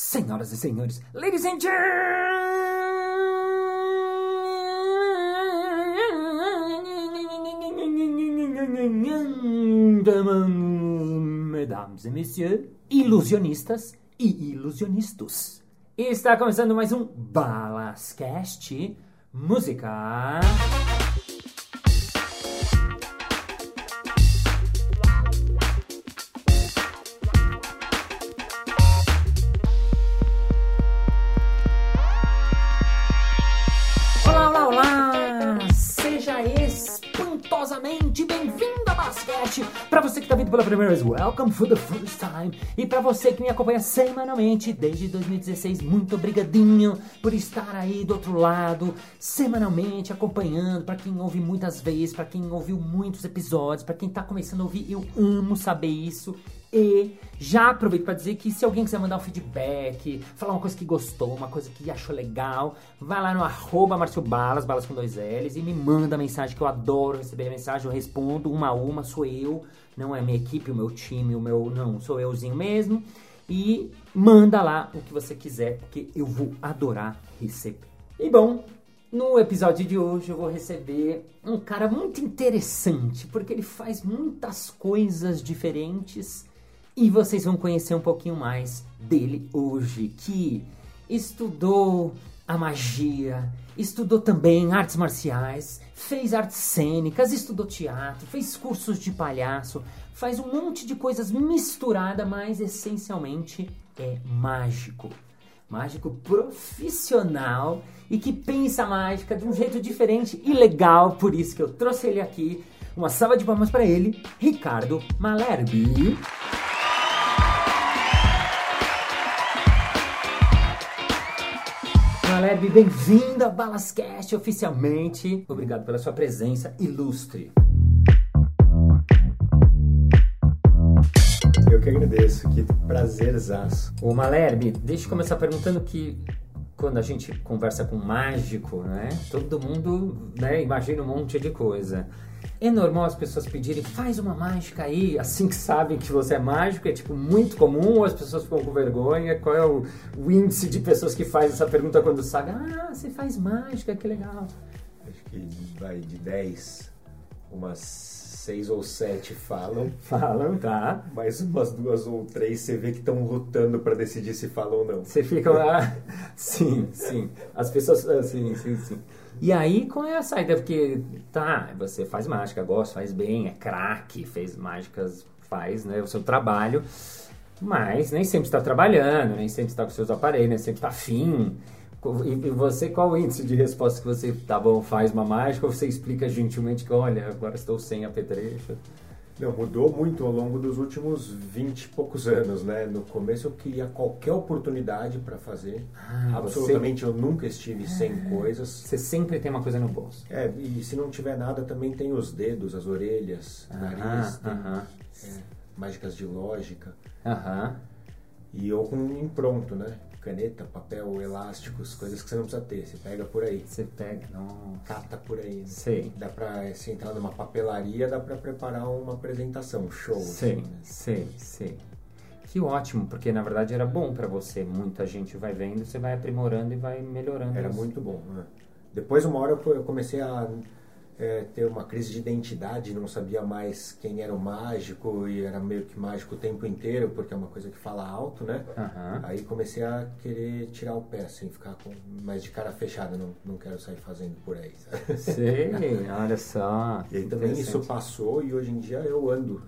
Senhoras e senhores, ladies and gentlemen, mesdames et messieurs, ilusionistas e ilusionistas. Está começando mais um Balascast Música. Para você que está vindo pela primeira vez, welcome for the first time! E para você que me acompanha semanalmente desde 2016, muito obrigadinho por estar aí do outro lado, semanalmente acompanhando. Para quem ouve muitas vezes, para quem ouviu muitos episódios, para quem está começando a ouvir, eu amo saber isso. E já aproveito para dizer que se alguém quiser mandar um feedback, falar uma coisa que gostou, uma coisa que achou legal, vai lá no arroba Marcio Balas, balas com dois L's, e me manda mensagem que eu adoro receber mensagem, eu respondo uma a uma, sou eu, não é minha equipe, o meu time, o meu. Não, sou euzinho mesmo. E manda lá o que você quiser, porque eu vou adorar receber. E bom, no episódio de hoje eu vou receber um cara muito interessante, porque ele faz muitas coisas diferentes e vocês vão conhecer um pouquinho mais dele hoje, que estudou a magia, estudou também artes marciais, fez artes cênicas, estudou teatro, fez cursos de palhaço, faz um monte de coisas misturada, mas essencialmente é mágico. Mágico profissional e que pensa a mágica de um jeito diferente e legal, por isso que eu trouxe ele aqui. Uma salva de palmas para ele, Ricardo Malerbi. Malerbi, bem-vindo a Balascast oficialmente. Obrigado pela sua presença ilustre. Eu que agradeço, que prazerzaço. Ô Malerbi, deixa eu começar perguntando que quando a gente conversa com um mágico, né? Todo mundo né, imagina um monte de coisa. É normal as pessoas pedirem, faz uma mágica aí, assim que sabem que você é mágico, é tipo muito comum, ou as pessoas ficam com vergonha? Qual é o, o índice de pessoas que faz essa pergunta quando sabem, ah, você faz mágica, que legal. Acho que vai de 10, umas 6 ou 7 falam, Falam, tá? mas umas duas ou três você vê que estão lutando para decidir se falam ou não. Você fica lá. sim, sim. As pessoas. ah, Sim, sim, sim. E aí, qual é a saída? Porque, tá, você faz mágica, gosta, faz bem, é craque, fez mágicas, faz, né, o seu trabalho, mas nem sempre está trabalhando, nem sempre está com seus aparelhos, nem sempre está afim. E e você, qual o índice de resposta que você, tá bom, faz uma mágica, ou você explica gentilmente que, olha, agora estou sem apetrecho? Não, mudou muito ao longo dos últimos 20 e poucos anos, né? No começo eu queria qualquer oportunidade para fazer. Ah, Absolutamente eu nunca estive sem coisas. Você sempre tem uma coisa no bolso. É, e se não tiver nada, também tem os dedos, as orelhas, nariz, tem, aham, é, mágicas de lógica. aham. E eu com um impronto, né? Caneta, papel, elásticos, coisas que você não precisa ter. Você pega por aí, Você pega, não... cata por aí. né? Sei. Dá pra, se entrar numa papelaria, dá pra preparar uma apresentação, um show. Sei, assim, né? sei, sei. Que ótimo, porque na verdade era bom pra você. Muita gente vai vendo, você vai aprimorando e vai melhorando. Era isso. muito bom. né? Depois, uma hora, eu comecei a é, ter uma crise de identidade, não sabia mais quem era o mágico e era meio que mágico o tempo inteiro, porque é uma coisa que fala alto, né? Aham. Aí comecei a querer tirar o pé, assim, ficar com, mais de cara fechada, não, não quero sair fazendo por aí. sabe? Sei, olha só. E também isso passou e hoje em dia eu ando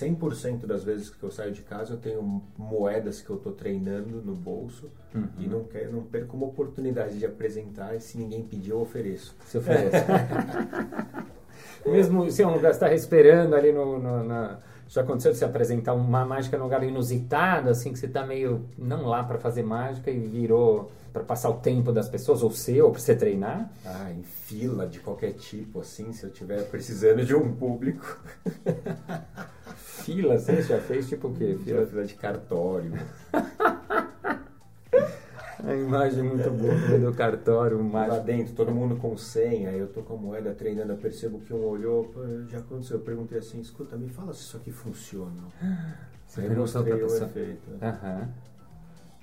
100% das vezes que eu saio de casa eu tenho moedas que eu tô treinando no bolso Uhum. e não, quero, não perco uma oportunidade de apresentar e se ninguém pedir eu ofereço. Se oferece. Mesmo se é um lugar está esperando ali no, no- na... Já aconteceu de se apresentar uma mágica num lugar inusitado, assim, que você tá meio não lá para fazer mágica e virou para passar o tempo das pessoas, ou seu, ou para você treinar? Ah, em fila de qualquer tipo, assim, se eu estiver precisando de um público. Fila, você já fez tipo o quê? Fila, Fila de cartório. A imagem muito boa do cartório, Lá mágico. dentro, todo mundo com senha, aí eu tô com a moeda treinando, eu percebo que um olhou, já aconteceu, eu perguntei assim, escuta, me fala se isso aqui funciona. Você Aí perguntou mostrei o pessoa. efeito. né? Aham.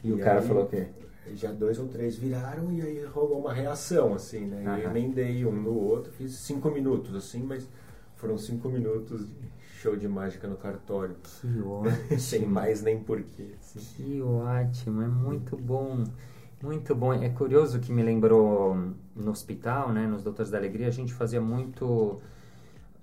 E, o cara falou o quê? Já dois ou três viraram e aí rolou uma reação, assim, né? Aham. Eu emendei um no outro, fiz cinco minutos, assim, mas foram cinco minutos de show de mágica no cartório. Que ótimo. Sem mais nem porquê. assim. Que ótimo, é muito bom. Muito bom. É curioso que me lembrou no hospital, né, nos Doutores da Alegria, a gente fazia muito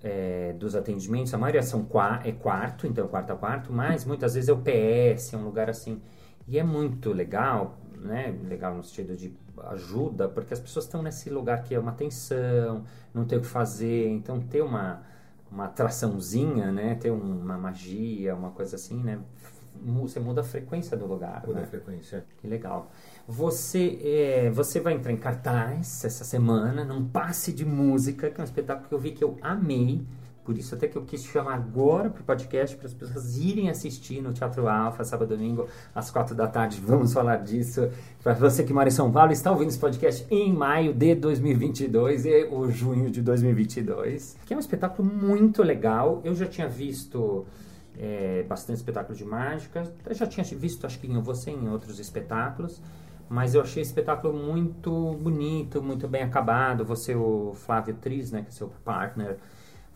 é, dos atendimentos. A maioria são qua é quarto, então quarto a quarto, mas muitas vezes é o PS, é um lugar assim. E é muito legal, né? Legal no sentido de ajuda, porque as pessoas estão nesse lugar que é uma tensão, não tem o que fazer, então ter uma uma atraçãozinha, né? Ter uma magia, uma coisa assim, né? Você muda a frequência do lugar, Muda né? a frequência. Que legal. Você, é, você vai entrar em cartaz essa semana, num passe de música, que é um espetáculo que eu vi que eu amei. Por isso até que eu quis chamar agora para o podcast, para as pessoas irem assistir no Teatro Alfa, sábado domingo, às quatro da tarde. Vamos falar disso. Para você que mora em São Paulo, está ouvindo esse podcast em maio de 2022 e ou junho de 2022. Que é um espetáculo muito legal. Eu já tinha visto é, bastante espetáculo de mágica. Eu já tinha visto, acho que em você, em outros espetáculos. Mas eu achei esse espetáculo muito bonito, muito bem acabado. Você, o Flávio Tris, né, que é seu partner,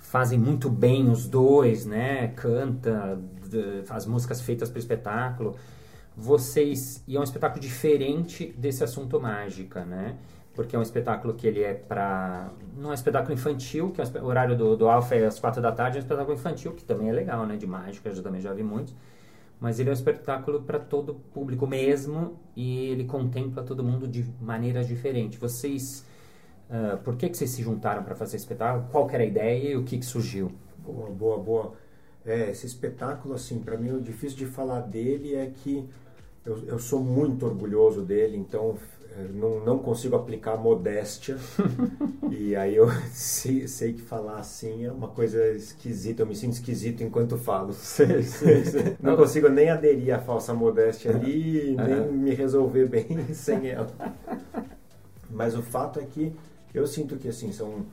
fazem muito bem os dois, né? Canta, faz músicas feitas para o espetáculo. Vocês e é um espetáculo diferente desse assunto mágica, né? Porque é um espetáculo que ele é para não é um espetáculo infantil, que é um o horário do, do é às quatro da tarde, é um espetáculo infantil que também é legal, né? De mágica, eu também já vi muitos. Mas ele é um espetáculo para todo público mesmo e ele contempla todo mundo de maneiras diferentes. Vocês ah, por que, que vocês se juntaram para fazer esse espetáculo? Qual era a ideia e o que, que surgiu? Boa, boa, boa. É, esse espetáculo, assim, para mim o difícil de falar dele é que eu, eu sou muito orgulhoso dele, então eh, não, não consigo aplicar modéstia. e aí eu sei, sei que falar assim é uma coisa esquisita, eu me sinto esquisito enquanto falo. Não consigo nem aderir à falsa modéstia ali, nem me resolver bem sem ela. Mas o fato é que eu sinto que assim são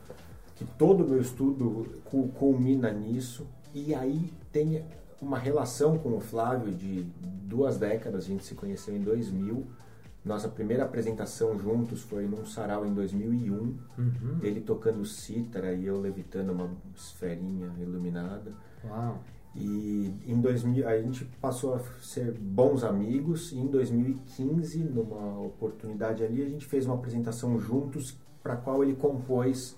que todo o meu estudo cu- culmina nisso e aí tem uma relação com o Flávio de duas décadas, a gente se conheceu em 2000. Nossa primeira apresentação juntos foi num sarau em 2001, Uhum. ele tocando cítara e eu levitando uma esferinha iluminada. Uau. E em 2000 a gente passou a ser bons amigos e em 2015, numa oportunidade ali, a gente fez uma apresentação juntos para qual ele compôs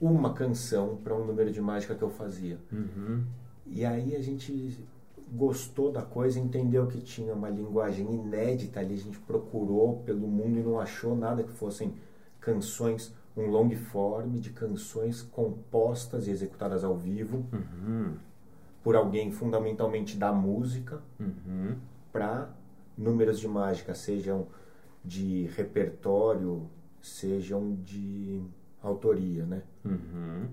uma canção para um número de mágica que eu fazia. Uhum. E aí a gente gostou da coisa, entendeu que tinha uma linguagem inédita ali, a gente procurou pelo mundo e não achou nada que fossem canções, um long form de canções compostas e executadas ao vivo Uhum. por alguém fundamentalmente da música Uhum. para números de mágica, sejam de repertório, sejam de autoria, né? Uhum.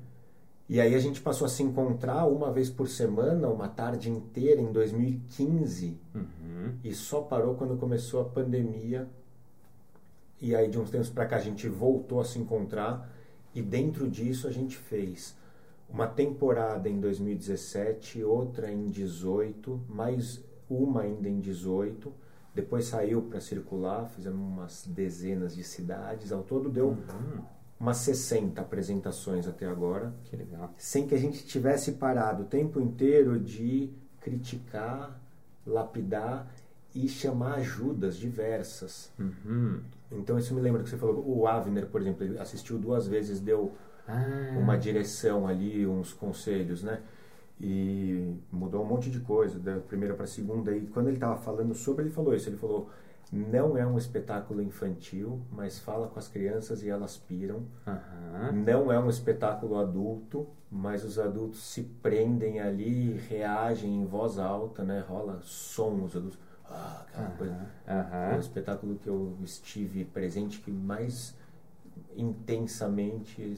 E aí a gente passou a se encontrar uma vez por semana, uma tarde inteira em 2015, Uhum. e só parou quando começou a pandemia. E aí de uns tempos para cá a gente voltou a se encontrar e dentro disso a gente fez uma temporada em 2017, outra em 18, mais uma ainda em 18. Depois saiu para circular, fizemos umas dezenas de cidades, ao todo deu Uhum. umas 60 apresentações até agora Que legal. sem que a gente tivesse parado o tempo inteiro de criticar, lapidar e chamar ajudas diversas. Uhum. Então isso me lembra que você falou, o Avner, por exemplo, ele assistiu duas vezes, deu Ah. uma direção ali, uns conselhos, né? E mudou um monte de coisa, da primeira para a segunda. E quando ele estava falando sobre, ele falou isso. Ele falou: não é um espetáculo infantil, mas fala com as crianças e elas piram. Aham. Não é um espetáculo adulto, mas os adultos se prendem ali, reagem em voz alta, né? Rola som, os adultos. Ah, aquela coisa. É o espetáculo que eu estive presente que mais intensamente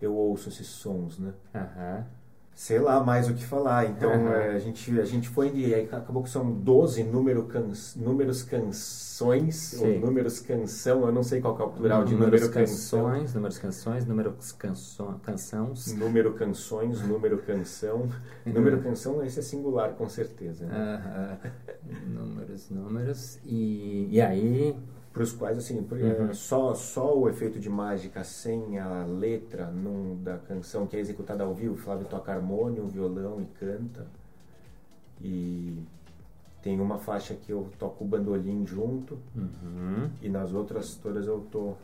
eu ouço esses sons, né? Aham. Sei lá mais o que falar. Então Uhum. a, gente, a gente foi e aí acabou que são 12 número can, números canções, Sim. ou números canção, eu não sei qual é o plural de números número canção. canções, números canções, números canções, canções. Número canções, número canção. Uhum. Número canção, esse é singular, com certeza. Né? Aham. números, números. E, e aí, Para os quais, assim, por- Uhum. é, só, só o efeito de mágica sem a letra num, da canção que é executada ao vivo, Flávio toca harmônio, violão e canta. E tem uma faixa que eu toco o bandolim junto, uhum, e nas outras todas eu tô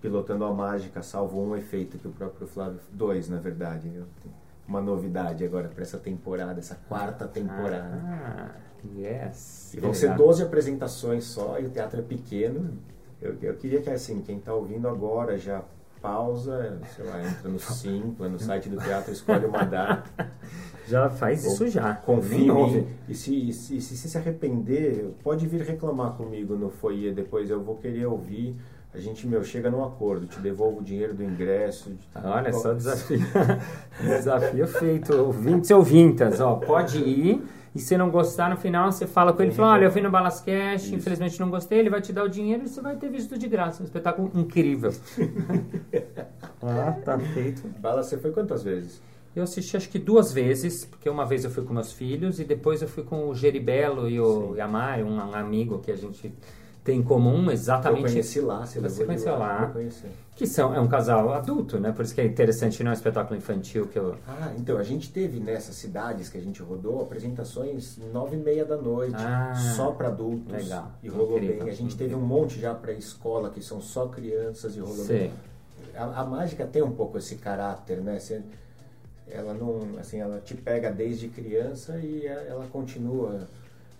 pilotando a mágica, salvo um efeito que o próprio Flávio. Dois, na verdade. Eu tenho uma novidade agora para essa temporada, essa quarta temporada. Ah, yes. E vão ser legal. 12 apresentações só, e o teatro é pequeno. Eu, eu queria que, assim, quem está ouvindo agora já pausa, sei lá, entra no Simpla, no site do teatro, escolhe uma data, Já faz isso já. confia. E se, e se, se, se arrepender, pode vir reclamar comigo no foyer depois, eu vou querer ouvir. A gente, meu, chega num acordo, te devolvo o dinheiro do ingresso. Olha só, desafio, desafio feito. Ouvintes e ouvintas, ó, pode ir. E se não gostar, no final você fala com ele, fala, olha, eu fui no Balascast, Isso. infelizmente não gostei, ele vai te dar o dinheiro e você vai ter visto de graça. Um espetáculo incrível. ah, tá feito. Bala, você foi quantas vezes? Eu assisti acho que duas vezes, porque uma vez eu fui com meus filhos e depois eu fui com o Geribelo e o Sim. Yamari, um, um amigo que a gente tem em comum, Eu exatamente conheci lá, você, Você conheceu lá. Eu que são é um casal adulto, né? Por isso que é interessante, não é um espetáculo infantil que eu Ah, então, a gente teve nessas cidades que a gente rodou apresentações nove e meia da noite, Ah, só para adultos. legal. E rolou Incrível. bem. A gente teve um monte já para escola, que são só crianças e rolou sei. bem. A, a mágica tem um pouco esse caráter, né? Você- ela não, assim, ela te pega desde criança e a- ela continua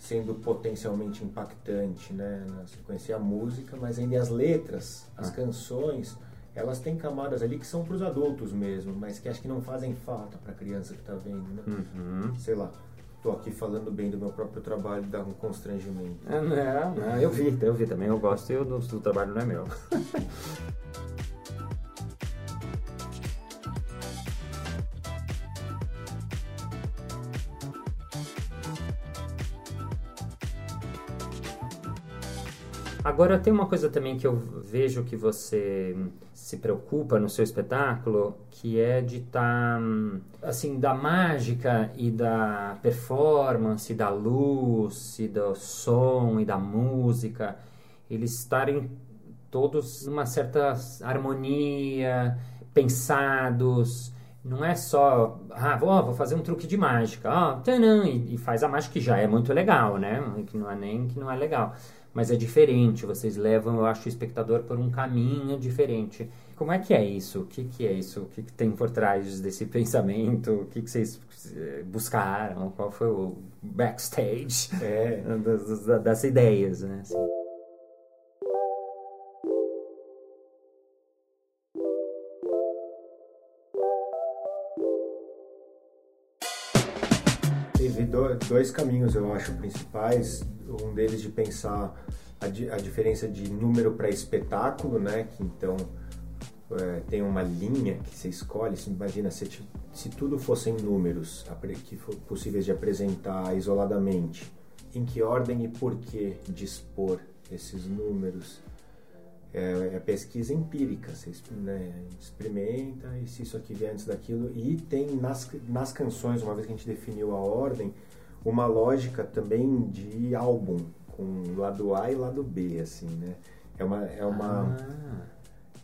sendo potencialmente impactante, né? Na sequência a música, mas ainda as letras, as Ah. canções, elas têm camadas ali que são para os adultos mesmo, mas que acho que não fazem falta para a criança que está vendo, né? Uhum. Sei lá. Tô aqui falando bem do meu próprio trabalho, dá um constrangimento. Ah, Não, não, eu vi, eu vi também, eu gosto e o do trabalho não é meu. Agora tem uma coisa também que eu vejo que você se preocupa no seu espetáculo, que é de estar assim da mágica e da performance, da luz, e do som e da música, eles estarem todos numa certa harmonia, pensados. Não é só, ah, vou, vou fazer um truque de mágica, ah, tanã, e, e faz a mágica que já é muito legal, né? Que não é nem que não é legal mas é diferente. Vocês levam, eu acho, o espectador por um caminho diferente. Como é que é isso? O que, que é isso? O que, que tem por trás desse pensamento? O que, que vocês eh, buscaram? Qual foi o backstage É, das, das- das ideias, né? Assim. Dois caminhos, eu acho, principais. Um deles de pensar a, di- a diferença de número para espetáculo, né? Que então é, tem uma linha que você escolhe. Você imagina se, se tudo fossem números que for possíveis de apresentar isoladamente, em que ordem e por que dispor esses números? É, é pesquisa empírica, você né, experimenta e se isso aqui vier antes daquilo. E tem nas, nas canções, uma vez que a gente definiu a ordem, uma lógica também de álbum, com lado A e lado B, assim, né? É uma, é uma Ah,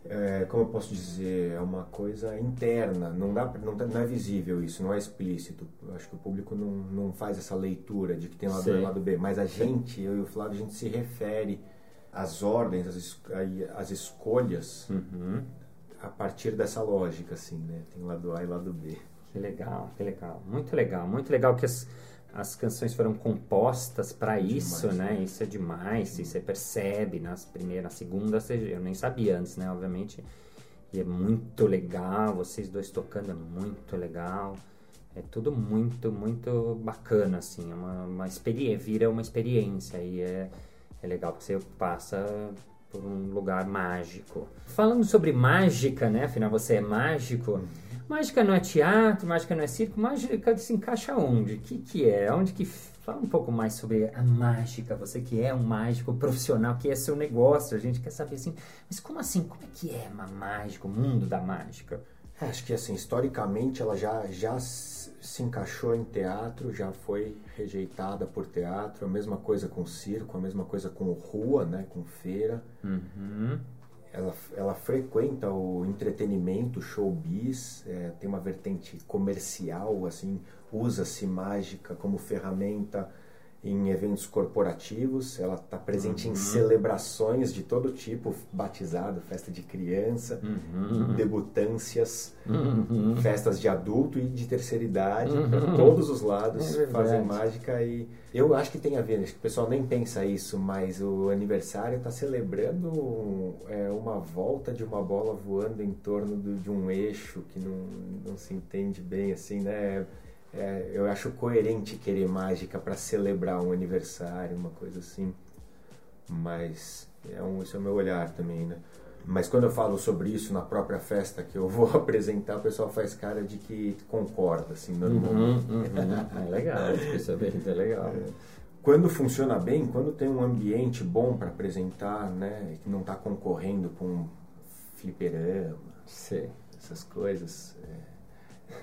é, como eu posso dizer, é uma coisa interna, não, dá, não, tá- não é visível isso, não é explícito. Eu acho que o público não, não faz essa leitura de que tem lado A e lado B, mas a gente, eu e o Flávio, a gente se refere às ordens, às, às escolhas uhum. a partir dessa lógica, assim, né? Tem lado A e lado B. Que legal, que legal. Muito legal, muito legal que as, as canções foram compostas para isso, Demais, né? né? Isso é demais, e você percebe nas primeiras, você, eu nem sabia antes, né? Obviamente. E é muito legal, vocês dois tocando é muito legal. É tudo muito, muito bacana, assim. É uma, uma experiência, vira uma experiência e é, é legal porque você passa por um lugar mágico. Falando sobre mágica, né? Afinal, você é mágico. Mágica não é teatro, mágica não é circo, mágica se encaixa onde? O que, que é? Onde que. Fala um pouco mais sobre a mágica, você que é um mágico profissional, que é seu negócio, a gente quer saber assim, mas como assim? Como é que é uma mágica, o mundo da mágica? É, acho que assim, historicamente ela já, já se encaixou em teatro, já foi rejeitada por teatro, a mesma coisa com circo, a mesma coisa com rua, né, com feira. Uhum ela, ela frequenta o entretenimento, showbiz, é, tem uma vertente comercial, assim, usa-se mágica como ferramenta em eventos corporativos, ela está presente uhum. em celebrações de todo tipo, batizado, festa de criança, uhum. debutâncias, uhum. festas de adulto e de terceira idade, Uhum. todos os lados É fazem mágica e eu acho que tem a ver, acho que o pessoal nem pensa isso, mas o aniversário está celebrando é, uma volta de uma bola voando em torno do- de um eixo que não, não se entende bem assim, né? É, eu acho coerente querer mágica para celebrar um aniversário, uma coisa assim. Mas é um, esse é o meu olhar também, né? Mas quando eu falo sobre isso na própria festa que eu vou apresentar, o pessoal faz cara de que concorda, assim, normalmente. Uhum, uhum. É legal, isso é bem é legal. Quando funciona bem, quando tem um ambiente bom para apresentar, né? Que não está concorrendo com fliperama, Sei. essas coisas. é,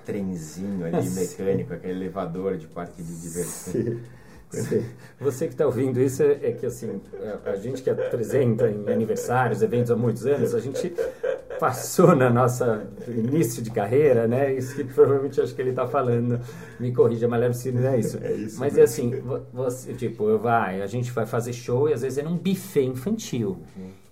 trenzinho ali mecânico, aquele elevador de parque de diversão. Sim. Você que está ouvindo isso é, é que assim a, a gente que apresenta em aniversários, eventos há muitos anos, a gente passou na nossa início de carreira, né? Isso que provavelmente acho que ele está falando. Me corrija, mas lembro se não é isso. É isso mas é mesmo. assim, vo- você tipo, eu vai, a gente vai fazer show e às vezes é num buffet infantil.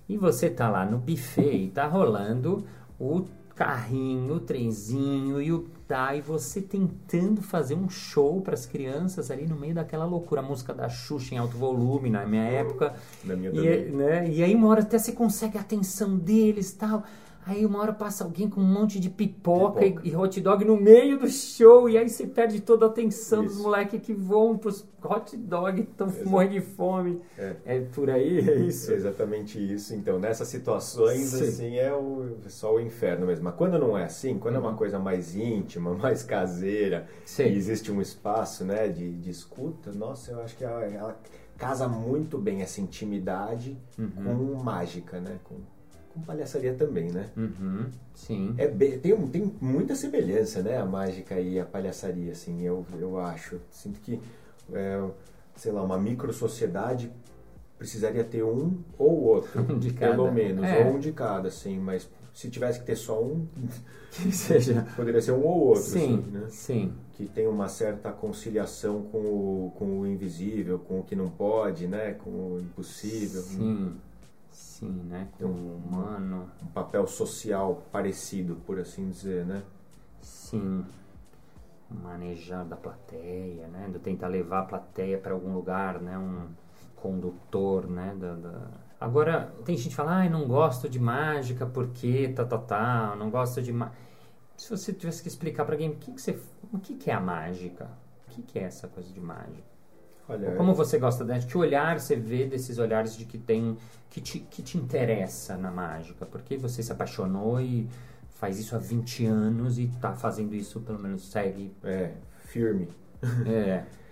E você tá lá no buffet e tá rolando o carrinho, o trenzinho e o tá e você tentando fazer um show para as crianças ali no meio daquela loucura, a música da Xuxa em alto volume na minha época. Na minha E, também. né, e aí uma hora até você consegue a atenção deles e tal. Aí uma hora passa alguém com um monte de pipoca, Pipoca. E, e hot dog no meio do show, e aí você perde toda a atenção dos Isso. moleques que vão pros hot dog, estão morrendo de fome. É. É por aí, é isso. Exatamente isso. Então, nessas situações, Sim. assim, é o, só o inferno mesmo. Mas quando não é assim, quando é Uhum. uma coisa mais íntima, mais caseira, Sim. e existe um espaço, né, de, de escuta, nossa, eu acho que ela, ela casa muito bem essa intimidade Uhum. com mágica, né, com, com palhaçaria também, né. Uhum, sim. É bem- tem, tem muita semelhança, né, a mágica e a palhaçaria, assim, eu, eu acho. Sinto que, é, sei lá, uma micro sociedade precisaria ter um ou outro, Um de cada. pelo menos, É. ou um de cada, assim, mas se tivesse que ter só um, Que seja. poderia ser um ou outro, Sim, assim, né? sim. Que tem uma certa conciliação com o, com o invisível, com o que não pode, né, com o impossível. Sim, sim, né? Com o humano, Um papel social parecido, por assim dizer, né? sim. Manejar da plateia, né? De tentar levar a plateia para algum lugar, né? Um condutor, né? Da, da- Agora, tem gente que fala, ai, não gosto de mágica porque tá, tá, tá, não gosto de mágica. Se você tivesse que explicar para alguém o que, que você... O que, que é a mágica? O que, que é essa coisa de mágica? Olha, Como você gosta dela? Que olhar você vê desses olhares de que tem que te, que te interessa na mágica? Porque você se apaixonou e faz isso há 20 anos e tá fazendo isso, pelo menos segue. é, firme. É.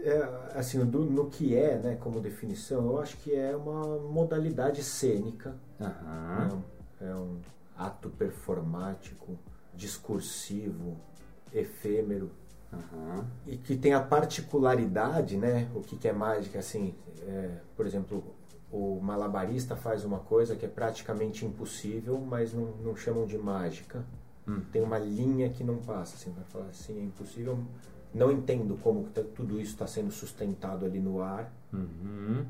É, assim, do- no que é, né, como definição, eu acho que é uma modalidade cênica, né, é um ato performático, discursivo, efêmero, Aham. e que tem a particularidade, né, o que, que é mágica, assim, é, por exemplo, o malabarista faz uma coisa que é praticamente impossível, mas não, não chamam de mágica. Hum. Tem uma linha que não passa, assim, vai falar assim, é impossível. Não entendo como tudo isso está sendo sustentado ali no ar, Uhum.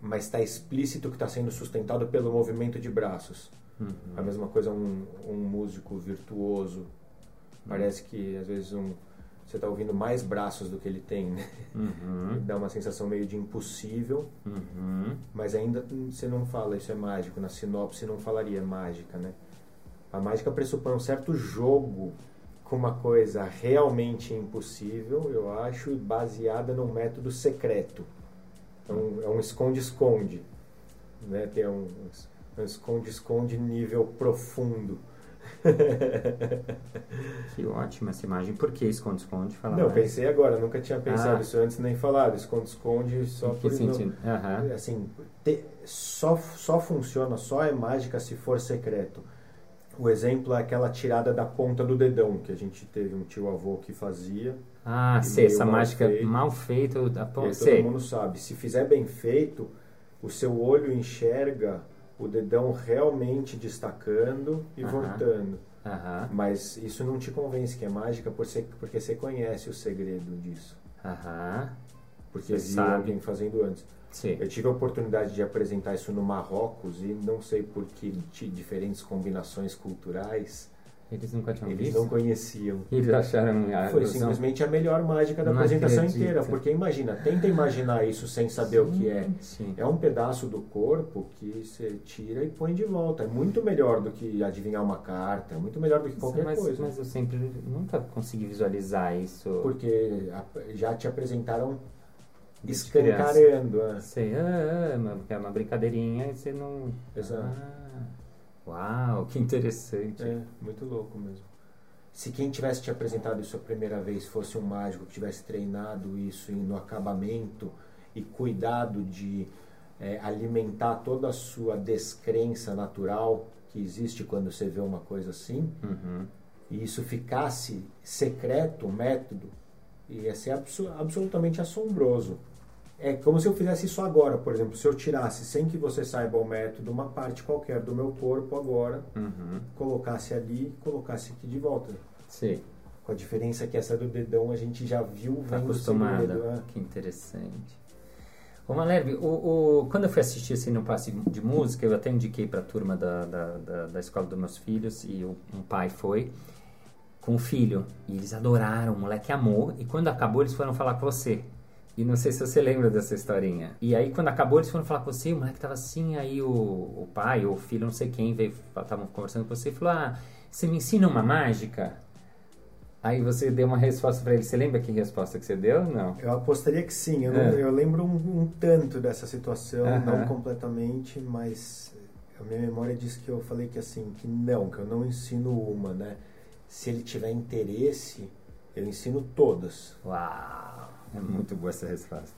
mas está explícito que está sendo sustentado pelo movimento de braços. Uhum. A mesma coisa um, um músico virtuoso. Parece que às vezes um, você está ouvindo mais braços do que ele tem, né? Uhum. Dá uma sensação meio de impossível, Uhum. mas ainda você não fala isso é mágico. Na sinopse não falaria mágica, né? A mágica pressupõe um certo jogo com uma coisa realmente impossível, eu acho, e baseada num método secreto. Então, é um esconde-esconde. Né? Tem um um esconde-esconde nível profundo. que ótima essa imagem. Por que esconde-esconde? Não, mais. pensei agora, nunca tinha pensado Ah. isso antes nem falado. Esconde-esconde só por sentido? Aham. assim, te- só, só funciona, só é mágica se for secreto. O exemplo é aquela tirada da ponta do dedão, que a gente teve um tio avô que fazia. Ah, sei, essa mal mágica feito. mal feita. da pon- aí todo mundo sabe. Se fizer bem feito, o seu olho enxerga o dedão realmente destacando e Aham. voltando. Aham, Mas isso não te convence que é mágica por ser- porque você conhece o segredo disso. aham. Porque Você viu sabe. alguém fazendo antes. Sei. Eu tive a oportunidade de apresentar isso no Marrocos e não sei por que de diferentes combinações culturais Eles nunca tinham eles visto? não conheciam. Eles acharam a Foi ilusão? simplesmente a melhor mágica da Não apresentação acredito. inteira. Porque imagina, tenta imaginar isso sem saber o que é. Sim. É um pedaço do corpo que você tira e põe de volta. É muito melhor do que adivinhar uma carta, é muito melhor do que qualquer mas, coisa. mas eu sempre nunca consegui visualizar isso. Porque já te apresentaram escancarando. Sei, ah, ah, mas é uma brincadeirinha e você não. Exato. Ah, uau, que interessante. É, muito louco mesmo. Se quem tivesse te apresentado isso a primeira vez fosse um mágico que tivesse treinado isso no acabamento e cuidado de é, alimentar toda a sua descrença natural que existe quando você vê uma coisa assim, Uhum. e isso ficasse secreto, o método, ia ser abso- absolutamente assombroso. É como se eu fizesse isso agora, por exemplo, se eu tirasse, sem que você saiba o método, uma parte qualquer do meu corpo agora, Uhum. colocasse ali e colocasse aqui de volta. Sei, Com a diferença que essa do dedão a gente já viu tá acostumada. né? Que interessante. Ô Malherbe, o, o- quando eu fui assistir assim, no passe de música, eu até indiquei para a turma da, da, da, da escola dos meus filhos e o, um pai foi com o filho. E eles adoraram, o moleque amou. E quando acabou, eles foram falar com você. E não sei se você lembra dessa historinha. E aí, quando acabou, eles foram falar com você. O moleque tava assim. Aí, o, o pai ou o filho, não sei quem, veio, estavam conversando com você e falou: Ah, você me ensina uma mágica? Aí você deu uma resposta para ele. Você lembra que resposta que você deu? Não. Eu apostaria que sim. Eu, não- É. eu lembro um, um tanto dessa situação, Aham. não completamente, mas a minha memória diz que eu falei que assim, que não, que eu não ensino uma, né? Se ele tiver interesse, eu ensino todas. Uau! É muito boa essa resposta.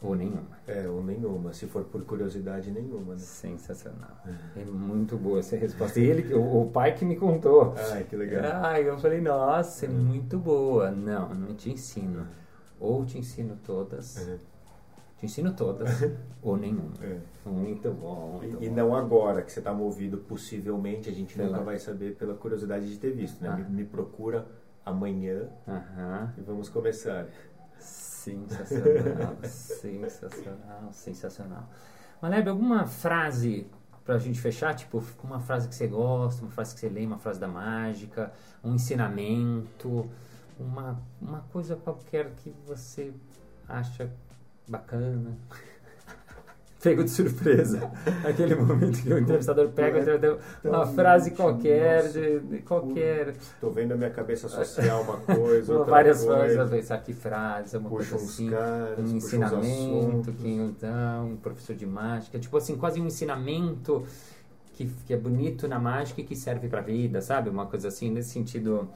Ou nenhuma. É, ou nenhuma. Se for por curiosidade, nenhuma, né? Sensacional. É muito boa essa resposta. E ele, o, o pai que me contou. Ai, que legal. Ai, eu falei, nossa, é muito boa. Não, não te ensino. Ou te ensino todas, É. te ensino todas, ou nenhuma. É. Muito bom, muito E, bom. não agora, que você está movido, possivelmente, a gente Sei nunca lá. vai saber pela curiosidade de ter visto, né? Ah. Me, me procura amanhã e vamos começar. Sensacional, sensacional, sensacional. Maleb, alguma frase pra gente fechar? Tipo, uma frase que você gosta, uma frase que você lê, uma frase da mágica, um ensinamento, uma, uma coisa qualquer que você acha bacana. Pego de surpresa. Aquele momento que o entrevistador pega é uma frase qualquer, nossa. de, de qualquer. Tô vendo a minha cabeça associar uma coisa, outra várias coisa. pensar que frase, uma Puxa coisa assim caras, um ensinamento que então um professor de mágica tipo assim quase um ensinamento que, que é bonito na mágica e que serve para vida sabe uma coisa assim nesse sentido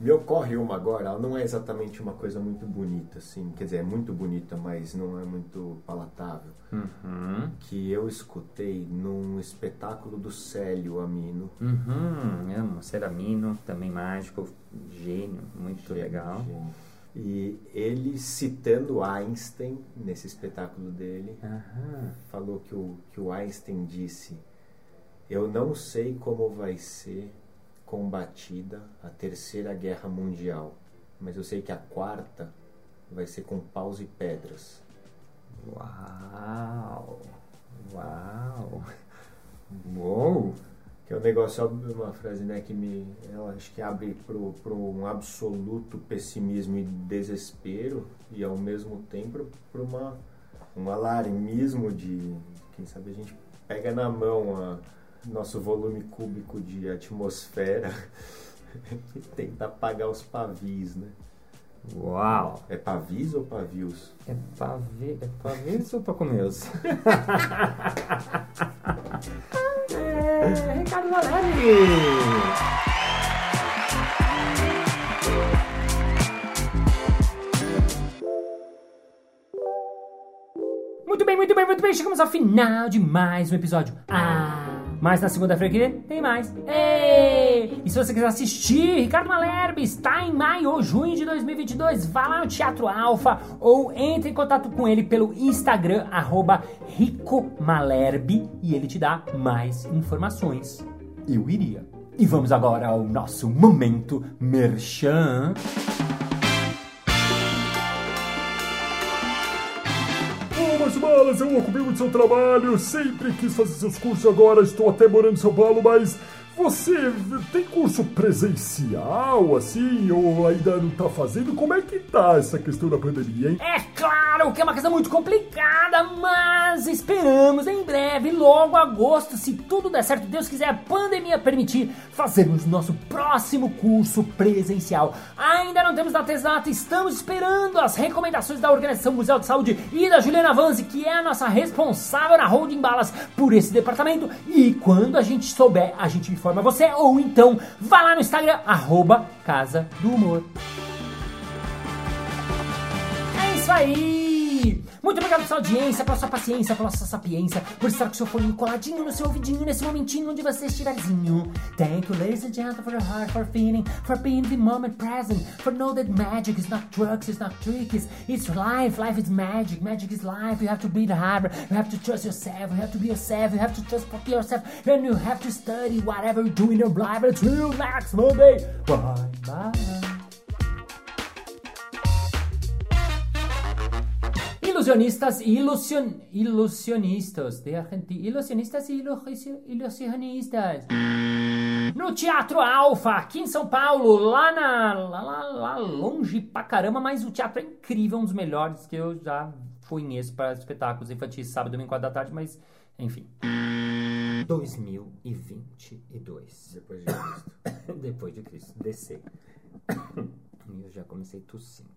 Me ocorre uma agora, ela não é exatamente uma coisa muito bonita, assim. Quer dizer, é muito bonita, mas não é muito palatável. uhum, Que eu escutei num espetáculo do Célio Amino. uhum, amo Ceramino também mágico gênio muito Gênio, legal gênio. E ele citando Einstein nesse espetáculo dele, Aham. falou que o, que o Einstein disse: Eu não sei como vai ser combatida a terceira guerra mundial, mas eu sei que a quarta vai ser com paus e pedras. uau! Uau! Uou! Que é um negócio, uma frase né, que me, eu acho que abre para um absoluto pessimismo e desespero e ao mesmo tempo para um alarmismo de, quem sabe a gente pega na mão a nosso volume cúbico de atmosfera e tenta apagar os pavis, né? Uau! É pavis ou pavios? É, pavi, é pavis ou pacomeus? é, Ricardo Valério! Muito bem, muito bem, muito bem. Chegamos ao final de mais um episódio. Ah! Mas na segunda-feira que tem mais. Ei! E se você quiser assistir, Ricardo Malherbe está em maio ou junho de 2022. Vá lá no Teatro Alfa ou entre em contato com ele pelo Instagram, arroba Rico Malherbe, e ele te dá mais informações. Eu iria. E vamos agora ao nosso momento merchan. Balas, eu ocupei muito seu trabalho, sempre quis fazer seus cursos agora, estou até morando em São Paulo, mas você tem curso presencial, assim, ou ainda não tá fazendo? Como é que tá essa questão da pandemia, hein? É claro que é uma questão muito complicada, mas esperamos em breve, logo agosto, se tudo der certo, Deus quiser, a pandemia permitir, fazermos nosso próximo curso presencial. Ainda não temos data exata, estamos esperando as recomendações da Organização Mundial de Saúde e da Juliana Vanzi, que é a nossa responsável na Holding Balas por esse departamento. E quando a gente souber, a gente informa você, ou então vá lá no Instagram, arroba Casa do Humor. É isso aí! Muito obrigado pela sua audiência, pela sua paciência, pela sua sapiência, por estar com seu fone coladinho no seu ouvidinho nesse momentinho onde você estiverzinho. Thank you, ladies and gentlemen, for your heart, for feeling, for being the moment present, for know that magic is not drugs, it's not tricks, it's life, life is magic, magic is life, you have to be the hard, you have to trust yourself, you have to be yourself, you have to trust yourself, and you have to study whatever you do in your life until next Monday. Bye bye. Ilusionistas, ilusion, ilusionistas de Argentina, ilusionistas e ilusio- ilusionistas. No Teatro Alfa, aqui em São Paulo, lá na lá, lá, lá longe pra caramba, mas o teatro é incrível, um dos melhores que eu já esse para espetáculos infantis, sábado, domingo, quatro da tarde, mas enfim. 2022. Depois de Cristo. Depois de Cristo, descer. E eu já comecei tossindo.